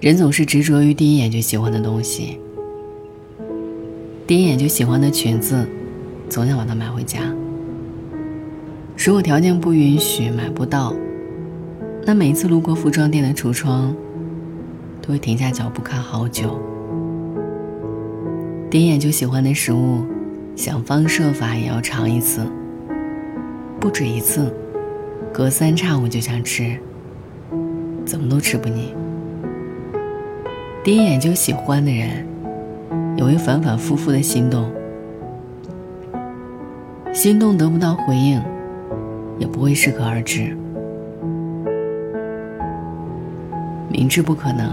人总是执着于第一眼就喜欢的东西，第一眼就喜欢的裙子，总想把它买回家。如果条件不允许买不到，那每一次路过服装店的橱窗，都会停下脚步看好久。第一眼就喜欢的食物，想方设法也要尝一次，不止一次，隔三差五就想吃，怎么都吃不腻。第一眼就喜欢的人，也会反反复复的心动，心动得不到回应，也不会适可而止，明知不可能，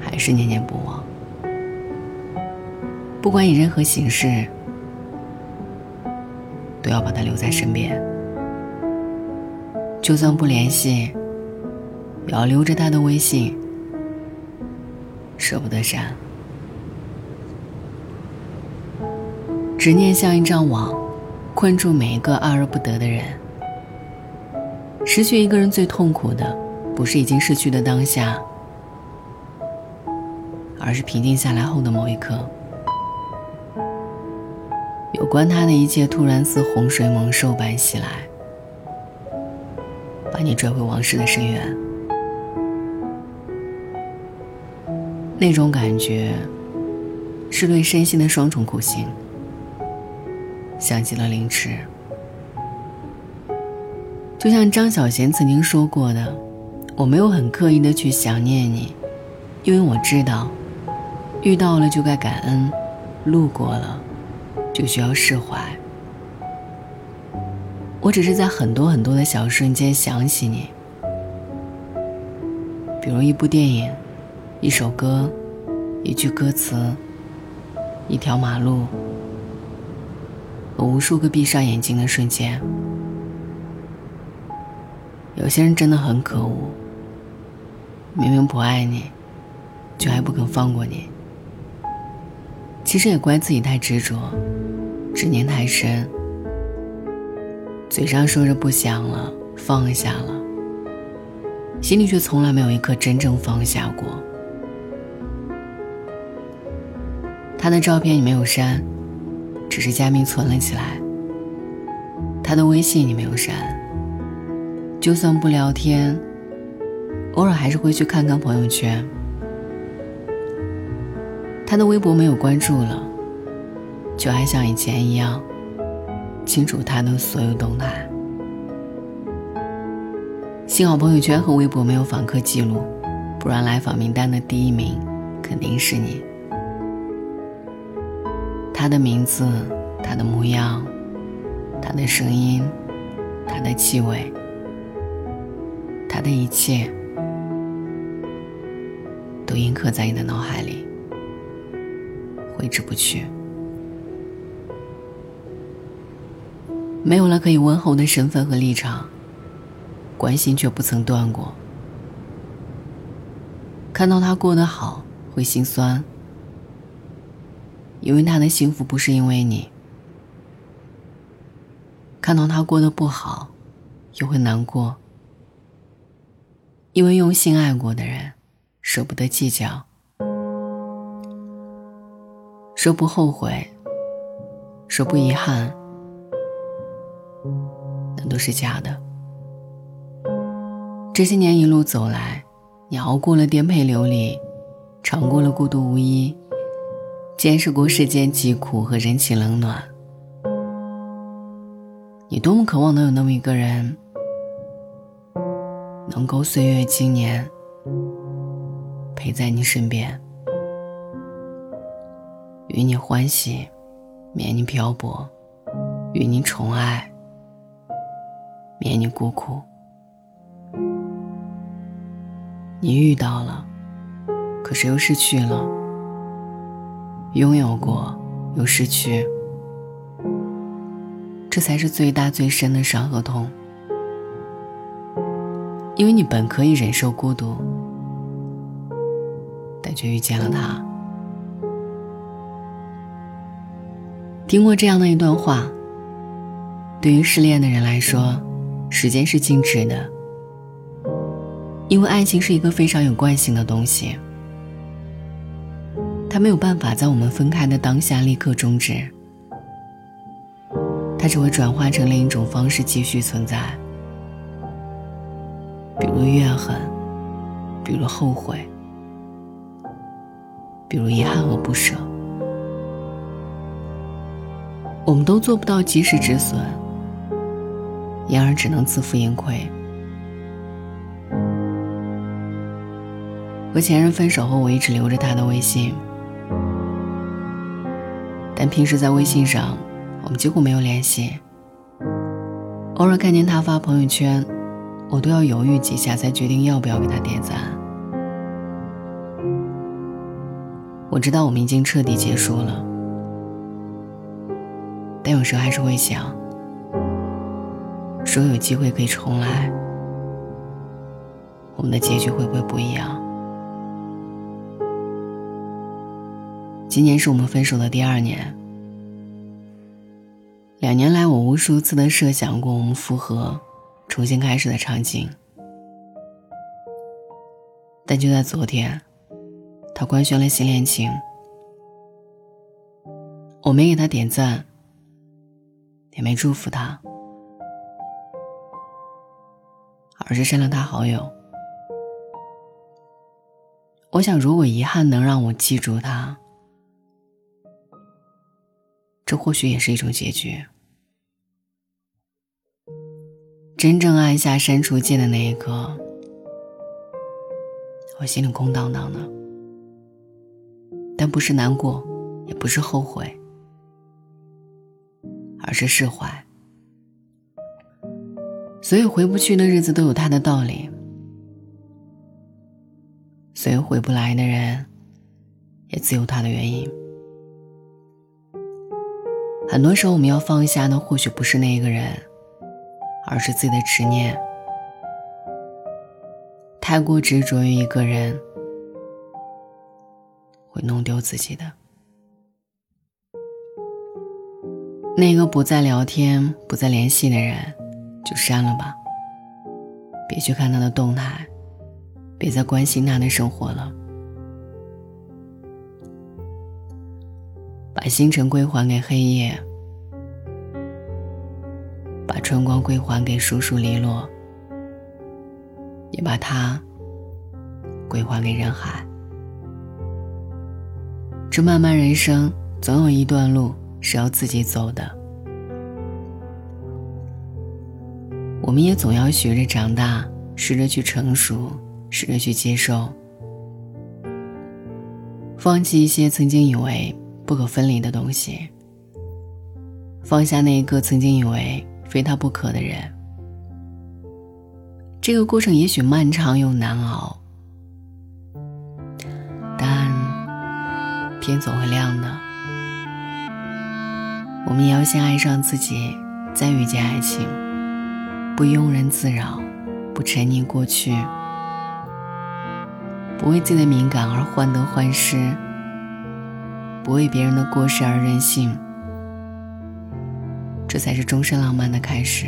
还是念念不忘。不管以任何形式，都要把他留在身边。就算不联系，也要留着他的微信，舍不得删。执念像一张网，困住每一个爱而不得的人。失去一个人最痛苦的，不是已经失去的当下，而是平静下来后的某一刻。有关他的一切突然似洪水猛兽般袭来，把你拽回往事的深渊。那种感觉，是对身心的双重苦刑。想起了凌迟，就像张小娴曾经说过的：“我没有很刻意的去想念你，因为我知道，遇到了就该感恩，路过了。”就需要释怀。我只是在很多很多的小瞬间想起你，比如一部电影、一首歌、一句歌词、一条马路和无数个闭上眼睛的瞬间。有些人真的很可恶，明明不爱你，却还不肯放过你。其实也怪自己太执着。执念太深，嘴上说着不想了，放下了，心里却从来没有一刻真正放下过。他的照片你没有删，只是加密存了起来。他的微信你没有删，就算不聊天，偶尔还是会去看看朋友圈。他的微博没有关注了。就还像以前一样，清楚他的所有动态。幸好朋友圈和微博没有访客记录，不然来访名单的第一名肯定是你。他的名字，他的模样，他的声音，他的气味，他的一切，都印刻在你的脑海里，挥之不去。没有了可以问候的身份和立场，关心却不曾断过。看到他过得好会心酸，因为他的幸福不是因为你；看到他过得不好，又会难过，因为用心爱过的人舍不得计较，说不后悔，说不遗憾。那都是假的。这些年一路走来，你熬过了颠沛流离，尝过了孤独无依，见识过世间疾苦和人情冷暖。你多么渴望能有那么一个人，能够岁月经年，陪在你身边，与你欢喜，免你漂泊，与你宠爱。免你孤苦，你遇到了，可是又失去了；拥有过，又失去，这才是最大最深的伤和痛。因为你本可以忍受孤独，但却遇见了他。听过这样的一段话，对于失恋的人来说。时间是静止的，因为爱情是一个非常有惯性的东西，它没有办法在我们分开的当下立刻终止，它只会转化成另一种方式继续存在，比如怨恨，比如后悔，比如遗憾和不舍。我们都做不到及时止损，因而只能自负盈亏。和前任分手后，我一直留着他的微信，但平时在微信上，我们几乎没有联系。偶尔看见他发朋友圈，我都要犹豫几下才决定要不要给他点赞。我知道我们已经彻底结束了，但有时候还是会想，说有机会可以重来，我们的结局会不会不一样？今年是我们分手的第二年。两年来，我无数次的设想过我们复合、重新开始的场景，但就在昨天，他官宣了新恋情，我没给他点赞，也没祝福他，而是删了他好友。我想，如果遗憾能让我记住他。这或许也是一种结局。真正按下删除键的那一刻，我心里空荡荡的，但不是难过，也不是后悔，而是释怀。所有回不去的日子都有它的道理，所有回不来的人，也自有他的原因。很多时候，我们要放下的或许不是那个人，而是自己的执念。太过执着于一个人，会弄丢自己的。那个不再聊天、不再联系的人，就删了吧。别去看他的动态，别再关心他的生活了。把星辰归还给黑夜，把春光归还给疏疏篱落，也把它归还给人海。这漫漫人生，总有一段路是要自己走的。我们也总要学着长大，试着去成熟，试着去接受，放弃一些曾经以为。不可分离的东西，放下那一个曾经以为非他不可的人。这个过程也许漫长又难熬，但天总会亮的。我们也要先爱上自己，再遇见爱情，不庸人自扰，不沉溺过去，不为自己的敏感而患得患失。不为别人的过失而任性，这才是终身浪漫的开始。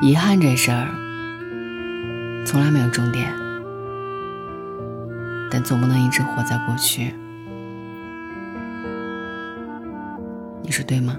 遗憾这事儿从来没有终点，但总不能一直活在过去。你说对吗？